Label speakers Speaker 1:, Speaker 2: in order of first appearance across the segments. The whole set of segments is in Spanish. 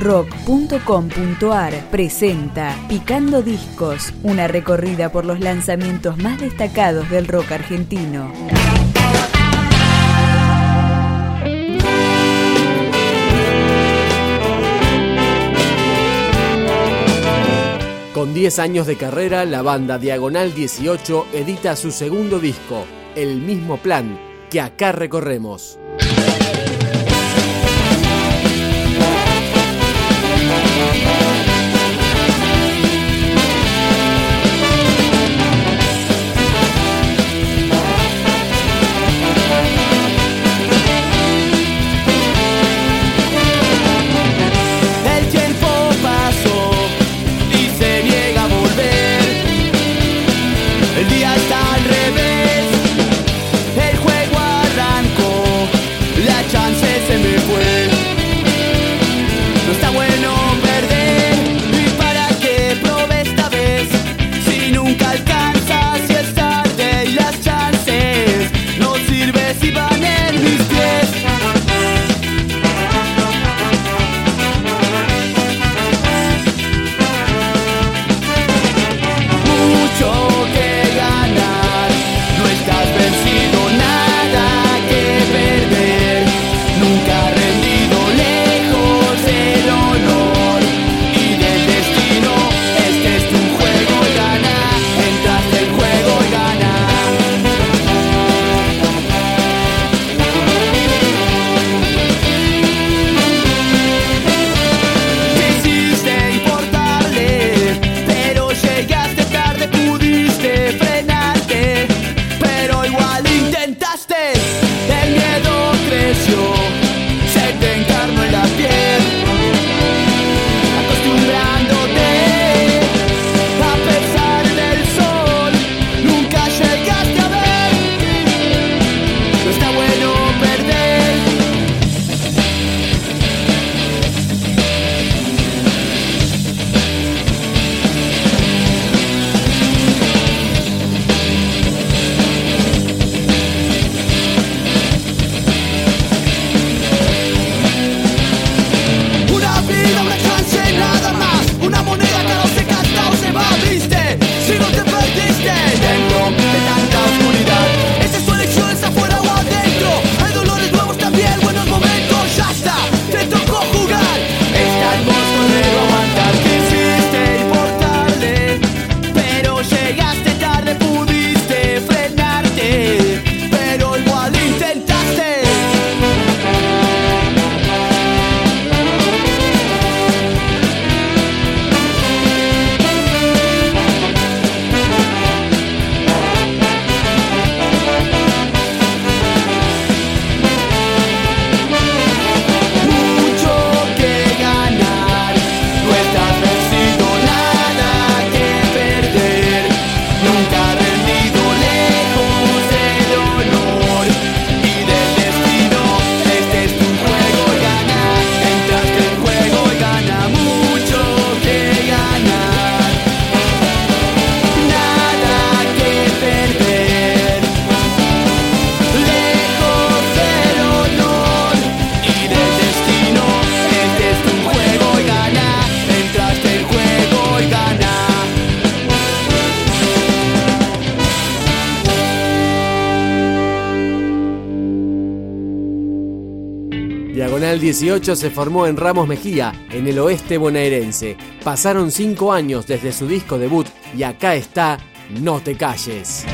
Speaker 1: rock.com.ar presenta Picando Discos, una recorrida por los lanzamientos más destacados del rock argentino.
Speaker 2: Con 10 años de carrera, la banda Diagonal 18 edita su segundo disco, El mismo plan, que acá recorremos. Diagonal 18 se formó en Ramos Mejía, en el oeste bonaerense. Pasaron cinco años desde su disco debut y acá está No te calles.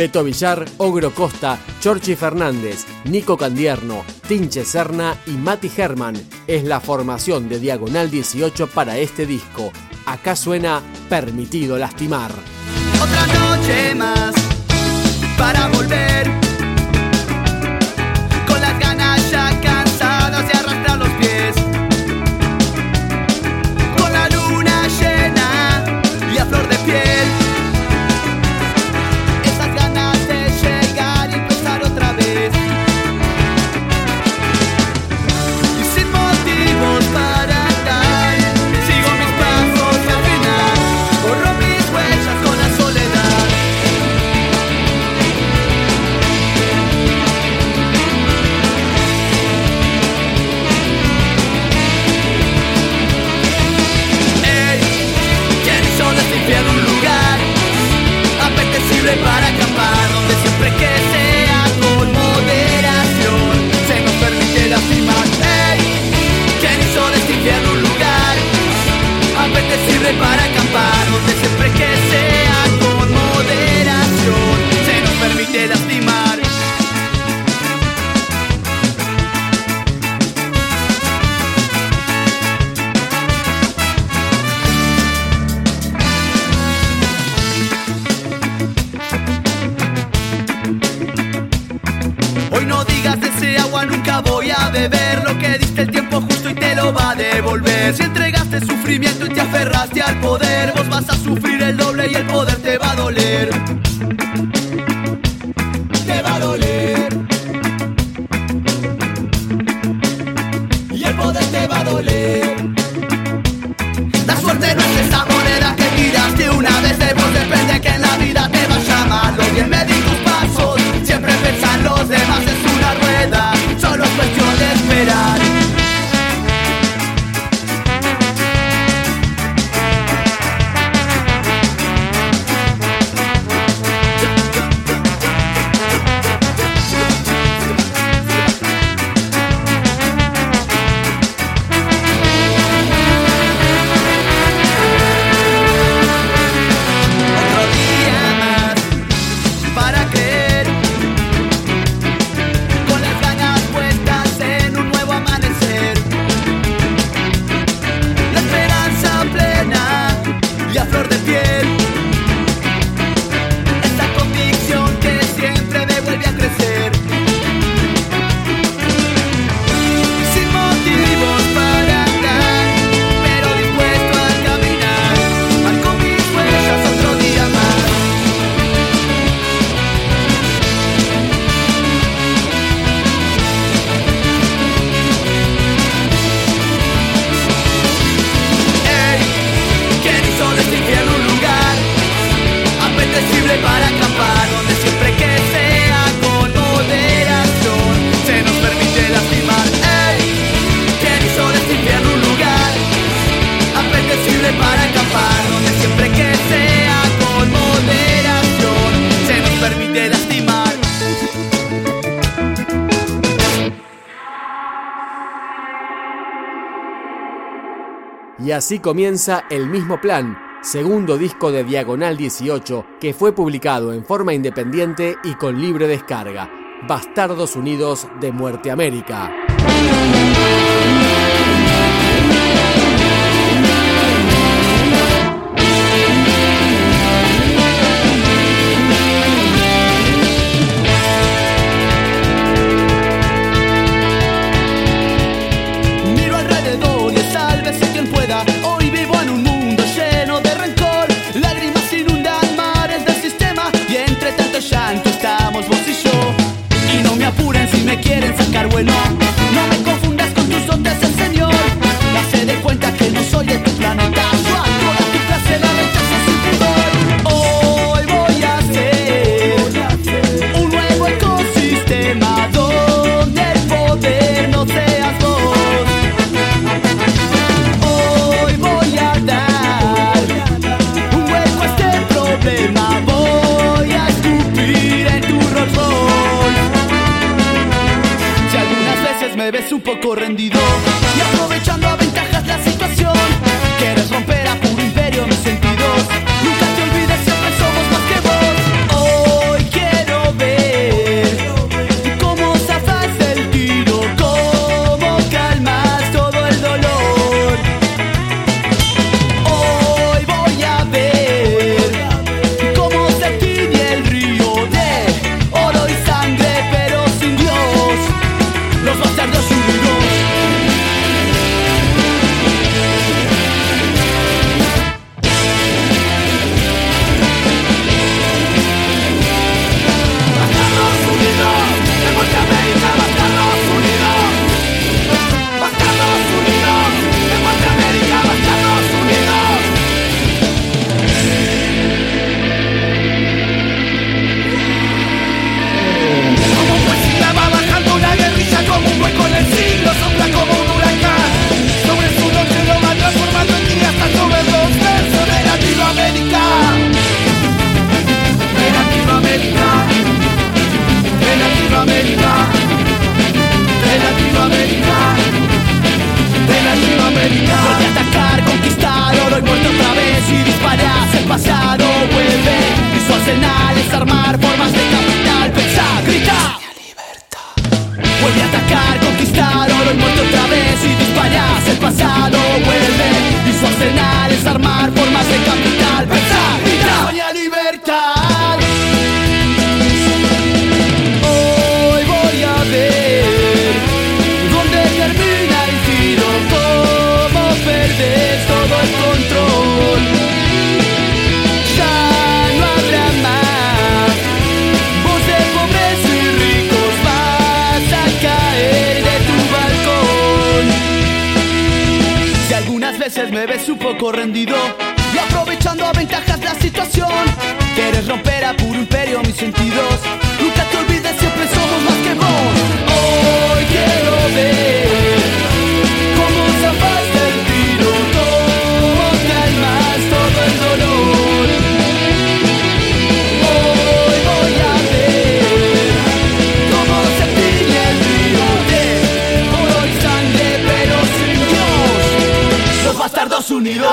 Speaker 3: Beto Villar, Ogro Costa, Chorchi Fernández, Nico Candierno, Tinche Serna y Mati Herman. Es la formación de Diagonal 18 para este disco. Acá suena Permitido Lastimar.
Speaker 2: Otra noche más para volver para acampar. Si entregaste sufrimiento y te aferraste al poder, vos vas a sufrir el doble y el poder te va a doler. Y
Speaker 3: así comienza El mismo plan, segundo disco de Diagonal 18, que fue publicado en forma independiente y con libre descarga. Bastardos Unidos de Muerte América.
Speaker 2: me ves un poco rendido y aprovechando a ventajas la situación. Quieres romper a puro imperio mis sentidos. Nunca te olvides, siempre somos más que vos. Hoy quiero ver. Unidos.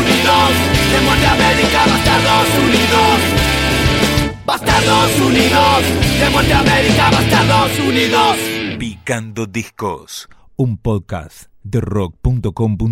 Speaker 2: Unidos, de muerte América, bastardos unidos. Bastardos unidos, de muerte América, bastardos unidos.
Speaker 4: Picando discos, un podcast de rock.com.ar